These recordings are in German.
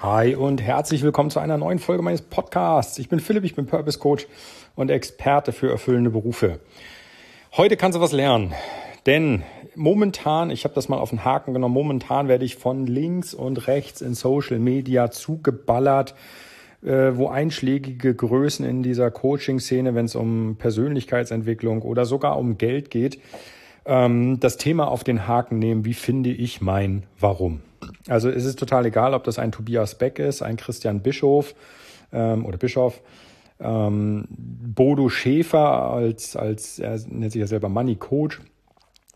Hi und herzlich willkommen zu einer neuen Folge meines Podcasts. Ich bin Philipp, ich bin Purpose Coach und Experte für erfüllende Berufe. Heute kannst du was lernen, denn momentan, ich habe das mal auf den Haken genommen, momentan werde ich von links und rechts in Social Media zugeballert, äh, wo einschlägige Größen in dieser Coaching-Szene, wenn es um Persönlichkeitsentwicklung oder sogar um Geld geht, ähm, das Thema auf den Haken nehmen, wie finde ich mein Warum. Also es ist total egal, ob das ein Tobias Beck ist, ein Christian Bischof ähm, oder Bischof, ähm, Bodo Schäfer als, als, er nennt sich ja selber Money Coach.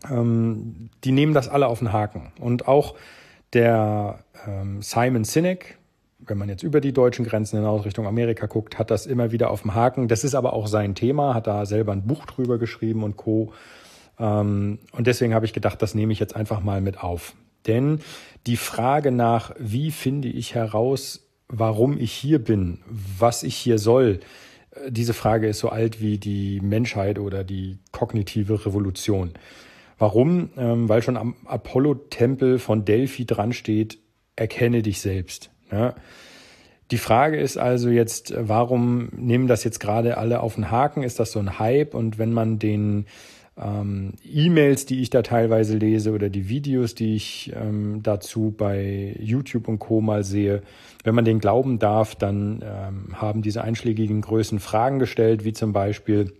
Ähm, die nehmen das alle auf den Haken. Und auch der ähm, Simon Sinek, wenn man jetzt über die deutschen Grenzen hinaus Richtung Amerika guckt, hat das immer wieder auf dem Haken. Das ist aber auch sein Thema, hat da selber ein Buch drüber geschrieben und Co. Ähm, und deswegen habe ich gedacht, das nehme ich jetzt einfach mal mit auf. Denn die Frage nach, wie finde ich heraus, warum ich hier bin, was ich hier soll, äh, diese Frage ist so alt wie die Menschheit oder die kognitive Revolution. Warum? Ähm, weil schon am Apollo-Tempel von Delphi dran steht, erkenne dich selbst. Die Frage ist also jetzt, warum nehmen das jetzt gerade alle auf den Haken? Ist das so ein Hype? Und wenn man den ähm, E-Mails, die ich da teilweise lese oder die Videos, die ich ähm, dazu bei YouTube und Co. mal sehe, wenn man den glauben darf, dann ähm, haben diese einschlägigen Größen Fragen gestellt, wie zum Beispiel,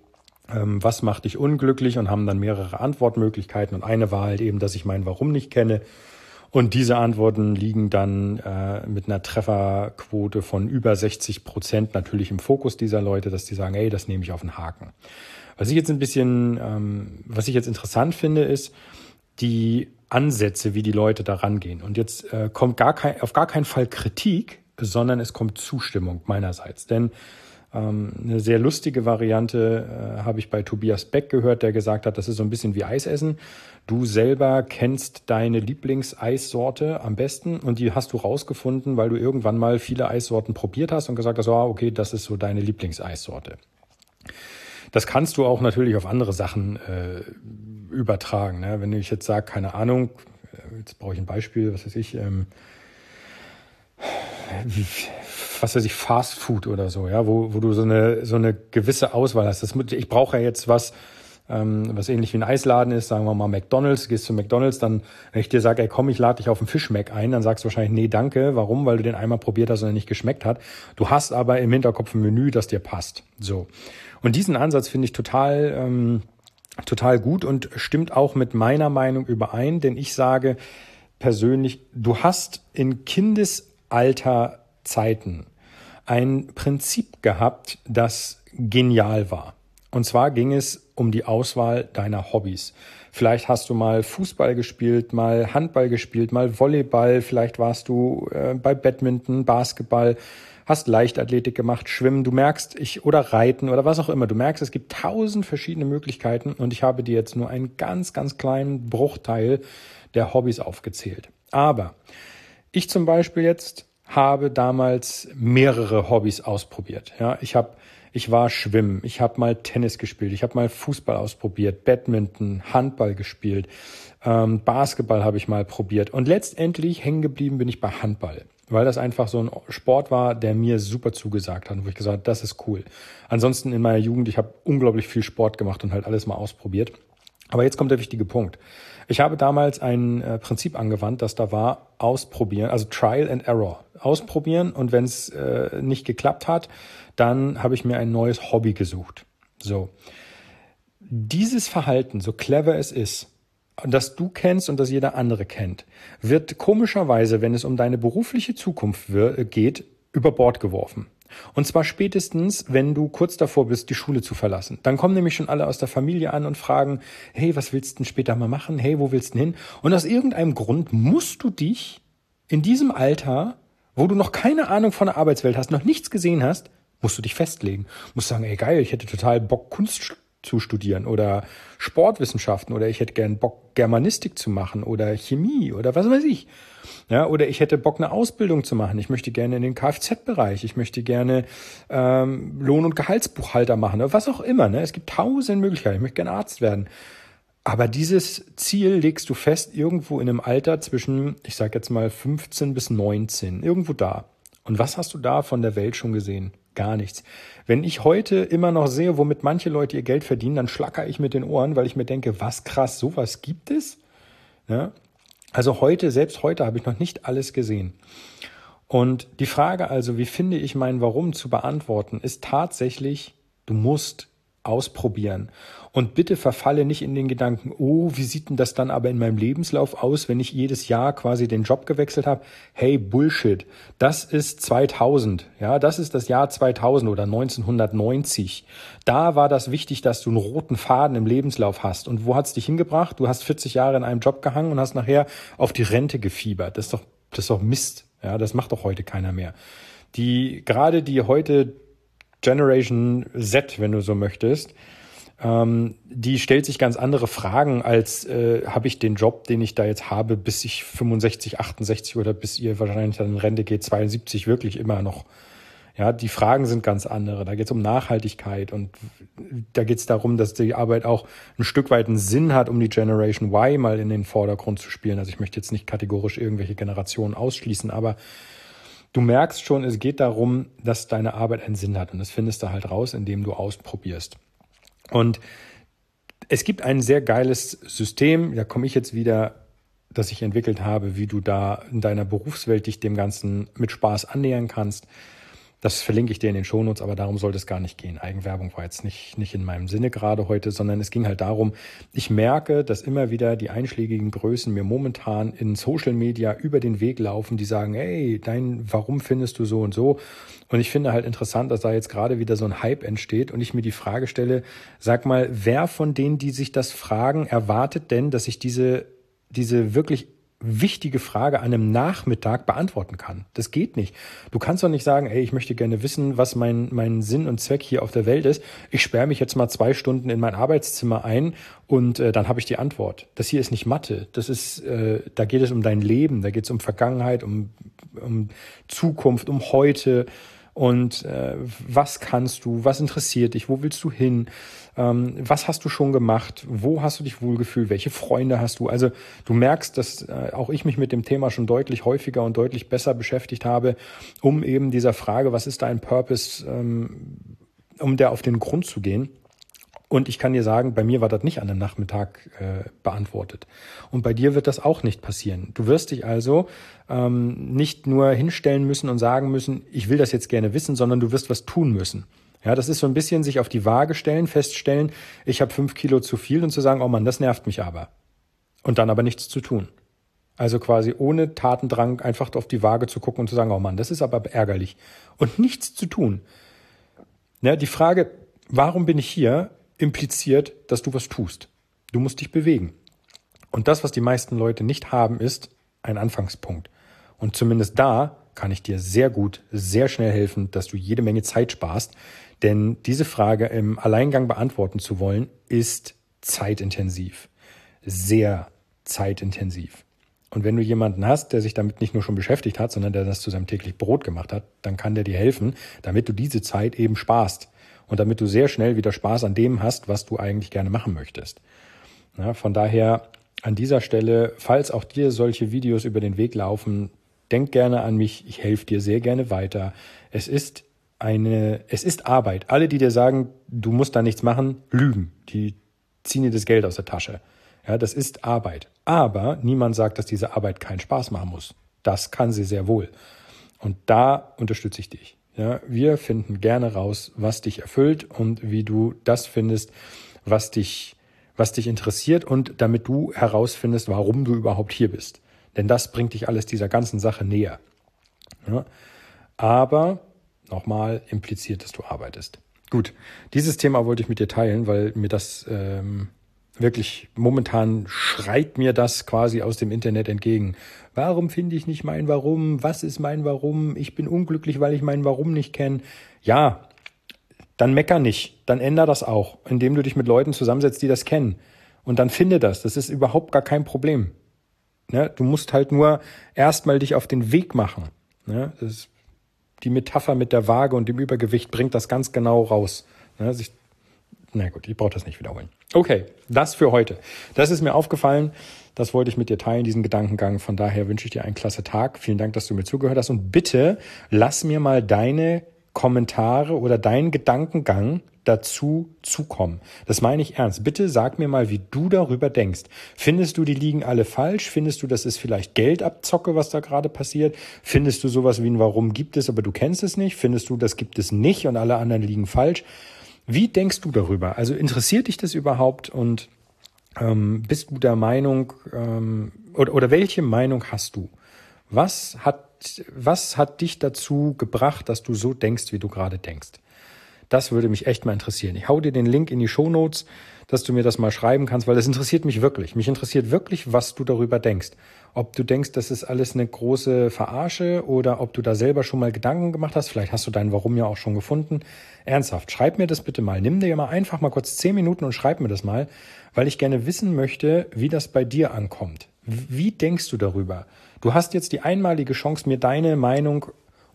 ähm, was macht dich unglücklich und haben dann mehrere Antwortmöglichkeiten und eine war halt eben, dass ich mein Warum nicht kenne. Und diese Antworten liegen dann äh, mit einer Trefferquote von über 60 Prozent natürlich im Fokus dieser Leute, dass die sagen, ey, das nehme ich auf den Haken. Was ich jetzt ein bisschen, ähm, was ich jetzt interessant finde, ist die Ansätze, wie die Leute da rangehen. Und jetzt äh, kommt gar kein, auf gar keinen Fall Kritik, sondern es kommt Zustimmung meinerseits. Denn eine sehr lustige Variante äh, habe ich bei Tobias Beck gehört, der gesagt hat, das ist so ein bisschen wie Eisessen. Du selber kennst deine Lieblingseissorte am besten und die hast du rausgefunden, weil du irgendwann mal viele Eissorten probiert hast und gesagt hast, oh, okay, das ist so deine Lieblingseissorte. Das kannst du auch natürlich auf andere Sachen äh, übertragen. Ne? Wenn ich jetzt sage, keine Ahnung, äh, jetzt brauche ich ein Beispiel, was weiß ich, ähm, was weiß ich, Fast Food oder so, ja, wo, wo du so eine, so eine gewisse Auswahl hast. Das, ich brauche ja jetzt was, ähm, was ähnlich wie ein Eisladen ist, sagen wir mal McDonalds, gehst zu McDonalds, dann, wenn ich dir sage, ey komm, ich lade dich auf einen Fischmeck ein, dann sagst du wahrscheinlich, nee, danke. Warum? Weil du den einmal probiert hast und er nicht geschmeckt hat. Du hast aber im Hinterkopf ein Menü, das dir passt. So. Und diesen Ansatz finde ich total, ähm, total gut und stimmt auch mit meiner Meinung überein, denn ich sage persönlich, du hast in Kindesalter Zeiten ein Prinzip gehabt, das genial war. Und zwar ging es um die Auswahl deiner Hobbys. Vielleicht hast du mal Fußball gespielt, mal Handball gespielt, mal Volleyball, vielleicht warst du äh, bei Badminton, Basketball, hast Leichtathletik gemacht, Schwimmen, du merkst, ich oder Reiten oder was auch immer, du merkst, es gibt tausend verschiedene Möglichkeiten und ich habe dir jetzt nur einen ganz, ganz kleinen Bruchteil der Hobbys aufgezählt. Aber ich zum Beispiel jetzt habe damals mehrere Hobbys ausprobiert. Ja, ich habe ich war schwimmen, ich habe mal Tennis gespielt, ich habe mal Fußball ausprobiert, Badminton, Handball gespielt, ähm, Basketball habe ich mal probiert und letztendlich hängen geblieben bin ich bei Handball, weil das einfach so ein Sport war, der mir super zugesagt hat, wo ich gesagt habe, das ist cool. Ansonsten in meiner Jugend, ich habe unglaublich viel Sport gemacht und halt alles mal ausprobiert. Aber jetzt kommt der wichtige Punkt. Ich habe damals ein äh, Prinzip angewandt, das da war, ausprobieren, also Trial and Error. Ausprobieren und wenn es äh, nicht geklappt hat, dann habe ich mir ein neues Hobby gesucht. So. Dieses Verhalten, so clever es ist, das du kennst und das jeder andere kennt, wird komischerweise, wenn es um deine berufliche Zukunft geht, über Bord geworfen. Und zwar spätestens, wenn du kurz davor bist, die Schule zu verlassen. Dann kommen nämlich schon alle aus der Familie an und fragen, hey, was willst du denn später mal machen? Hey, wo willst du hin? Und aus irgendeinem Grund musst du dich in diesem Alter, wo du noch keine Ahnung von der Arbeitswelt hast, noch nichts gesehen hast, musst du dich festlegen. Musst sagen, ey geil, ich hätte total Bock, Kunst zu studieren oder Sportwissenschaften oder ich hätte gern Bock, Germanistik zu machen oder Chemie oder was weiß ich. Ja, oder ich hätte Bock, eine Ausbildung zu machen. Ich möchte gerne in den Kfz-Bereich. Ich möchte gerne ähm, Lohn- und Gehaltsbuchhalter machen oder was auch immer. Ne? Es gibt tausend Möglichkeiten. Ich möchte gerne Arzt werden. Aber dieses Ziel legst du fest irgendwo in einem Alter zwischen, ich sage jetzt mal 15 bis 19, irgendwo da. Und was hast du da von der Welt schon gesehen? Gar nichts. Wenn ich heute immer noch sehe, womit manche Leute ihr Geld verdienen, dann schlacker ich mit den Ohren, weil ich mir denke, was krass, sowas gibt es? Ja? Also heute, selbst heute habe ich noch nicht alles gesehen. Und die Frage also, wie finde ich mein Warum zu beantworten, ist tatsächlich, du musst ausprobieren. Und bitte verfalle nicht in den Gedanken, oh, wie sieht denn das dann aber in meinem Lebenslauf aus, wenn ich jedes Jahr quasi den Job gewechselt habe? Hey, Bullshit. Das ist 2000. Ja, das ist das Jahr 2000 oder 1990. Da war das wichtig, dass du einen roten Faden im Lebenslauf hast. Und wo hat's dich hingebracht? Du hast 40 Jahre in einem Job gehangen und hast nachher auf die Rente gefiebert. Das ist doch, das ist doch Mist. Ja, das macht doch heute keiner mehr. Die, gerade die heute Generation Z, wenn du so möchtest, ähm, die stellt sich ganz andere Fragen als äh, habe ich den Job, den ich da jetzt habe, bis ich 65, 68 oder bis ihr wahrscheinlich dann in Rente geht, 72 wirklich immer noch. Ja, die Fragen sind ganz andere. Da geht es um Nachhaltigkeit und da geht es darum, dass die Arbeit auch ein Stück weit einen Sinn hat, um die Generation Y mal in den Vordergrund zu spielen. Also ich möchte jetzt nicht kategorisch irgendwelche Generationen ausschließen, aber du merkst schon, es geht darum, dass deine Arbeit einen Sinn hat. Und das findest du halt raus, indem du ausprobierst. Und es gibt ein sehr geiles System, da komme ich jetzt wieder, das ich entwickelt habe, wie du da in deiner Berufswelt dich dem Ganzen mit Spaß annähern kannst. Das verlinke ich dir in den Shownotes, aber darum sollte es gar nicht gehen. Eigenwerbung war jetzt nicht, nicht in meinem Sinne gerade heute, sondern es ging halt darum, ich merke, dass immer wieder die einschlägigen Größen mir momentan in Social Media über den Weg laufen, die sagen, hey, dein, warum findest du so und so? Und ich finde halt interessant, dass da jetzt gerade wieder so ein Hype entsteht und ich mir die Frage stelle, sag mal, wer von denen, die sich das fragen, erwartet denn, dass ich diese, diese wirklich wichtige Frage an einem Nachmittag beantworten kann. Das geht nicht. Du kannst doch nicht sagen, ey, ich möchte gerne wissen, was mein, mein Sinn und Zweck hier auf der Welt ist. Ich sperre mich jetzt mal zwei Stunden in mein Arbeitszimmer ein und äh, dann habe ich die Antwort. Das hier ist nicht Mathe. Das ist, äh, da geht es um dein Leben, da geht es um Vergangenheit, um, um Zukunft, um heute und äh, was kannst du, was interessiert dich, wo willst du hin, ähm, was hast du schon gemacht, wo hast du dich wohlgefühlt, welche Freunde hast du. Also du merkst, dass äh, auch ich mich mit dem Thema schon deutlich häufiger und deutlich besser beschäftigt habe, um eben dieser Frage, was ist dein Purpose, ähm, um der auf den Grund zu gehen. Und ich kann dir sagen, bei mir war das nicht an einem Nachmittag äh, beantwortet. Und bei dir wird das auch nicht passieren. Du wirst dich also ähm, nicht nur hinstellen müssen und sagen müssen, ich will das jetzt gerne wissen, sondern du wirst was tun müssen. Ja, das ist so ein bisschen sich auf die Waage stellen, feststellen, ich habe fünf Kilo zu viel und zu sagen, oh Mann, das nervt mich aber. Und dann aber nichts zu tun. Also quasi ohne Tatendrang einfach auf die Waage zu gucken und zu sagen, oh Mann, das ist aber ärgerlich. Und nichts zu tun. Ja, die Frage, warum bin ich hier, impliziert, dass du was tust. Du musst dich bewegen. Und das, was die meisten Leute nicht haben, ist ein Anfangspunkt. Und zumindest da kann ich dir sehr gut, sehr schnell helfen, dass du jede Menge Zeit sparst. Denn diese Frage im Alleingang beantworten zu wollen, ist zeitintensiv. Sehr zeitintensiv. Und wenn du jemanden hast, der sich damit nicht nur schon beschäftigt hat, sondern der das zu seinem täglich Brot gemacht hat, dann kann der dir helfen, damit du diese Zeit eben sparst und damit du sehr schnell wieder Spaß an dem hast, was du eigentlich gerne machen möchtest. Ja, von daher an dieser Stelle, falls auch dir solche Videos über den Weg laufen, denk gerne an mich, ich helfe dir sehr gerne weiter. Es ist eine, es ist Arbeit. Alle, die dir sagen, du musst da nichts machen, lügen. Die ziehen dir das Geld aus der Tasche. Ja, das ist Arbeit. Aber niemand sagt, dass diese Arbeit keinen Spaß machen muss. Das kann sie sehr wohl. Und da unterstütze ich dich. Ja, wir finden gerne raus, was dich erfüllt und wie du das findest, was dich, was dich interessiert und damit du herausfindest, warum du überhaupt hier bist. Denn das bringt dich alles dieser ganzen Sache näher. Ja, aber nochmal impliziert, dass du arbeitest. Gut, dieses Thema wollte ich mit dir teilen, weil mir das ähm, wirklich momentan schreit mir das quasi aus dem Internet entgegen. Warum finde ich nicht mein Warum? Was ist mein Warum? Ich bin unglücklich, weil ich mein Warum nicht kenne. Ja, dann mecker nicht. Dann änder das auch, indem du dich mit Leuten zusammensetzt, die das kennen. Und dann finde das. Das ist überhaupt gar kein Problem. Ne? Du musst halt nur erstmal dich auf den Weg machen. Ne? Die Metapher mit der Waage und dem Übergewicht bringt das ganz genau raus. Ne? Sich Na gut, ich brauche das nicht wiederholen. Okay, das für heute. Das ist mir aufgefallen. Das wollte ich mit dir teilen, diesen Gedankengang. Von daher wünsche ich dir einen klasse Tag. Vielen Dank, dass du mir zugehört hast. Und bitte lass mir mal deine Kommentare oder deinen Gedankengang dazu zukommen. Das meine ich ernst. Bitte sag mir mal, wie du darüber denkst. Findest du, die liegen alle falsch? Findest du, das ist vielleicht Geldabzocke, was da gerade passiert? Findest du sowas wie ein Warum gibt es, aber du kennst es nicht? Findest du, das gibt es nicht und alle anderen liegen falsch? Wie denkst du darüber? Also interessiert dich das überhaupt und ähm, bist du der Meinung ähm, oder, oder welche Meinung hast du? Was hat was hat dich dazu gebracht, dass du so denkst, wie du gerade denkst? Das würde mich echt mal interessieren. Ich hau dir den Link in die Show Notes, dass du mir das mal schreiben kannst, weil das interessiert mich wirklich. Mich interessiert wirklich, was du darüber denkst. Ob du denkst, das ist alles eine große Verarsche oder ob du da selber schon mal Gedanken gemacht hast. Vielleicht hast du dein Warum ja auch schon gefunden. Ernsthaft, schreib mir das bitte mal. Nimm dir mal einfach mal kurz zehn Minuten und schreib mir das mal, weil ich gerne wissen möchte, wie das bei dir ankommt. Wie denkst du darüber? Du hast jetzt die einmalige Chance, mir deine Meinung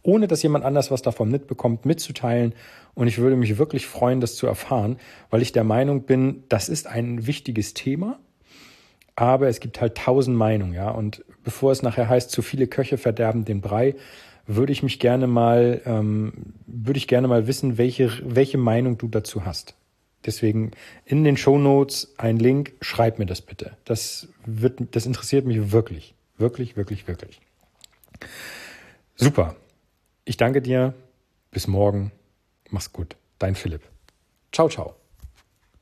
ohne dass jemand anders was davon mitbekommt, mitzuteilen. Und ich würde mich wirklich freuen, das zu erfahren, weil ich der Meinung bin, das ist ein wichtiges Thema. Aber es gibt halt tausend Meinungen, ja. Und bevor es nachher heißt, zu viele Köche verderben den Brei, würde ich mich gerne mal, ähm, würde ich gerne mal wissen, welche, welche Meinung du dazu hast. Deswegen in den Show Notes ein Link, schreib mir das bitte. Das wird, das interessiert mich wirklich. Wirklich, wirklich, wirklich. Super. Ich danke dir. Bis morgen. Mach's gut. Dein Philipp. Ciao, ciao.